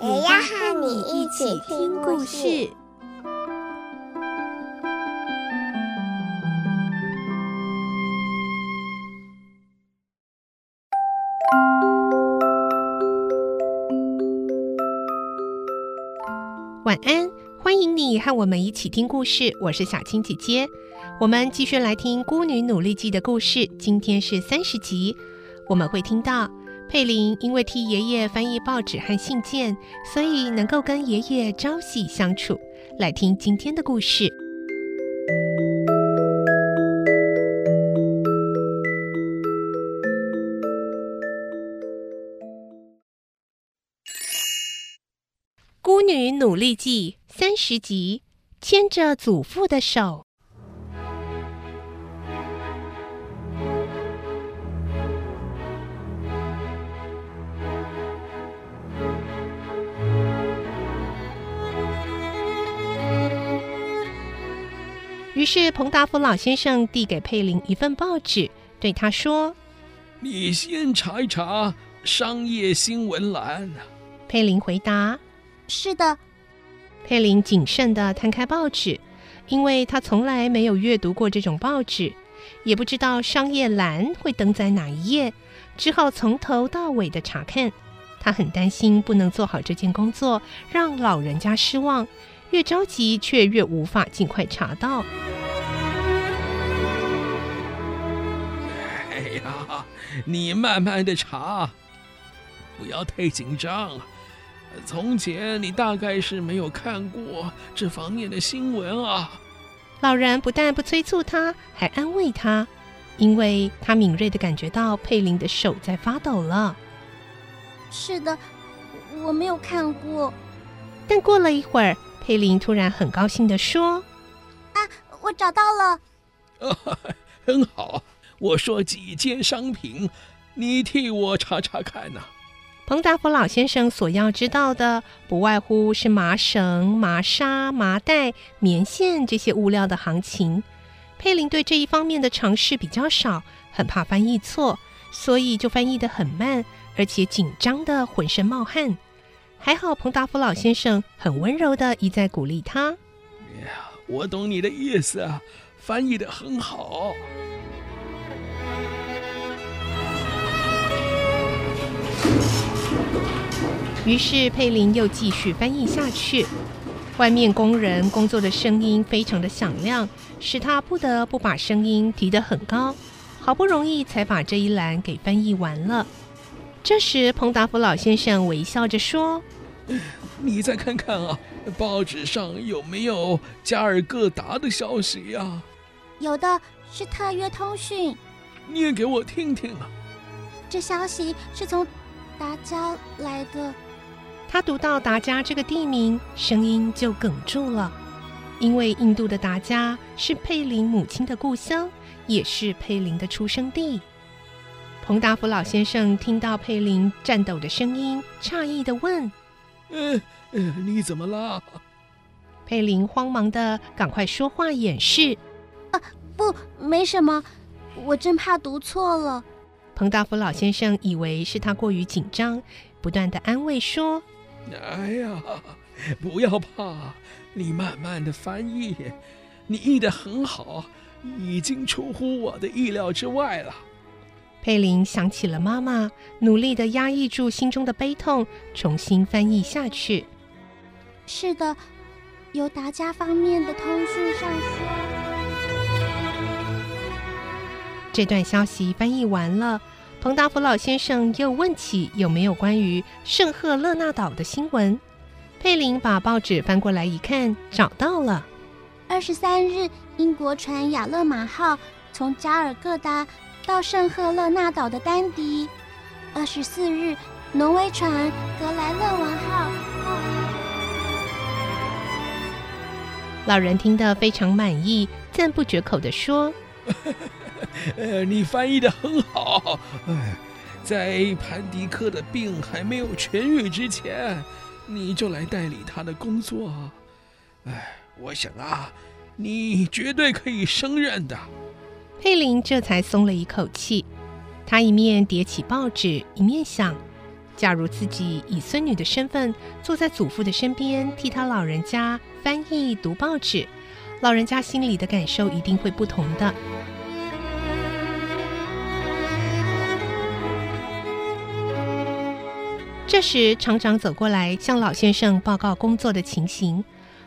也要和你一起听故事。晚安，欢迎你和我们一起听故事。我是小青姐姐，我们继续来听《孤女努力记》的故事。今天是三十集，我们会听到佩林因为替爷爷翻译报纸和信件，所以能够跟爷爷朝夕相处。来听今天的故事。《孤女努力记》三十集，牵着祖父的手。是，彭达福老先生递给佩林一份报纸，对他说：“你先查一查商业新闻栏。”佩林回答。是的，佩林谨慎地摊开报纸，因为他从来没有阅读过这种报纸，也不知道商业栏会登在哪一页，只好从头到尾的查看。他很担心不能做好这件工作，让老人家失望。越着急，却越无法尽快查到。你慢慢的查，不要太紧张。从前你大概是没有看过这方面的新闻啊。老人不但不催促他，还安慰他，因为他敏锐的感觉到佩林的手在发抖了。是的，我没有看过。但过了一会儿，佩林突然很高兴地说：“啊，我找到了！啊，很好，我说几件商品，你替我查查看呐。”彭达福老先生所要知道的，不外乎是麻绳、麻纱、麻袋、棉线这些物料的行情。佩林对这一方面的尝试比较少，很怕翻译错，所以就翻译得很慢，而且紧张的浑身冒汗。还好彭达福老先生很温柔的一再鼓励他：“呀，我懂你的意思啊，翻译的很好。”于是佩林又继续翻译下去。外面工人工作的声音非常的响亮，使他不得不把声音提得很高。好不容易才把这一栏给翻译完了。这时彭达福老先生微笑着说：“你再看看啊，报纸上有没有加尔各答的消息呀？”“有的，是特约通讯。”“念给我听听啊。”“这消息是从达加来的。”他读到达加这个地名，声音就哽住了，因为印度的达加是佩林母亲的故乡，也是佩林的出生地。彭达福老先生听到佩林颤抖的声音，诧异的问：“嗯，你怎么了？”佩林慌忙的赶快说话掩饰：“啊，不，没什么，我真怕读错了。”彭大福老先生以为是他过于紧张，不断的安慰说。哎呀，不要怕，你慢慢的翻译，你译的很好，已经出乎我的意料之外了。佩林想起了妈妈，努力的压抑住心中的悲痛，重新翻译下去。是的，由达家方面的通讯上说，这段消息翻译完了。彭达福老先生又问起有没有关于圣赫勒纳岛的新闻。佩林把报纸翻过来一看找到了。二十三日英国船雅勒马号从加尔各达到圣赫勒纳岛的丹迪。二十四日挪威船格莱勒王号。老人听得非常满意赞不绝口的说。呃，你翻译得很好。哎，在潘迪克的病还没有痊愈之前，你就来代理他的工作。哎，我想啊，你绝对可以胜任的。”佩林这才松了一口气。他一面叠起报纸，一面想：假如自己以孙女的身份坐在祖父的身边，替他老人家翻译读报纸，老人家心里的感受一定会不同的。这时，厂长走过来向老先生报告工作的情形。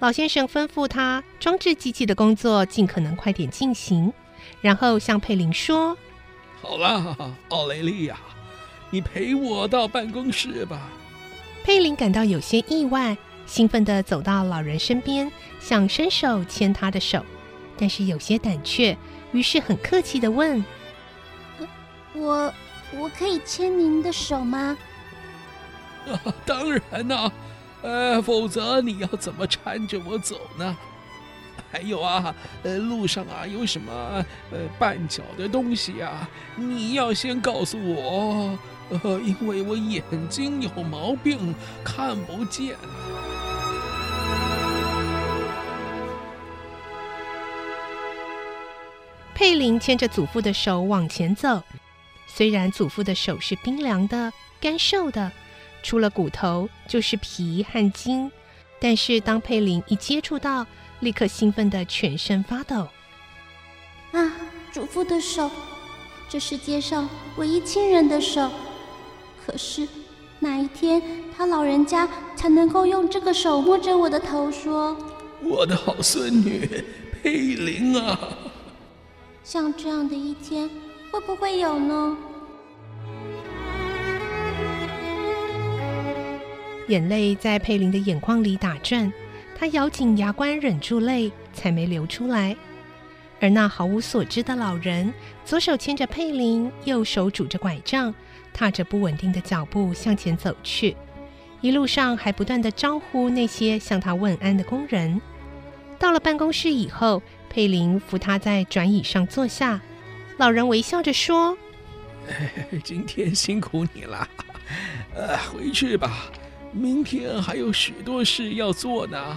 老先生吩咐他装置机器的工作尽可能快点进行，然后向佩林说。好了，奥雷利亚，你陪我到办公室吧。佩林感到有些意外，兴奋地走到老人身边，想伸手牵他的手，但是有些胆怯，于是很客气地问：“我我可以牵您的手吗？”“啊，当然呐、呃，否则你要怎么搀着我走呢？”还有啊，呃，路上啊有什么呃绊脚的东西啊？你要先告诉我，呃，因为我眼睛有毛病，看不见。佩林牵着祖父的手往前走，虽然祖父的手是冰凉的、干瘦的，除了骨头就是皮和筋，但是当佩林一接触到，立刻兴奋的全身发抖。啊，祖父的手，这世界上唯一亲人的手。可是哪一天他老人家才能够用这个手摸着我的头说：“我的好孙女佩林啊！”像这样的一天会不会有呢？眼泪在佩林的眼眶里打转。他咬紧牙关，忍住泪，才没流出来。而那毫无所知的老人，左手牵着佩林，右手拄着拐杖，踏着不稳定的脚步向前走去。一路上还不断地招呼那些向他问安的工人。到了办公室以后，佩林扶他在转椅上坐下。老人微笑着说：“ 今天辛苦你了，呃，回去吧。”明天还有许多事要做呢。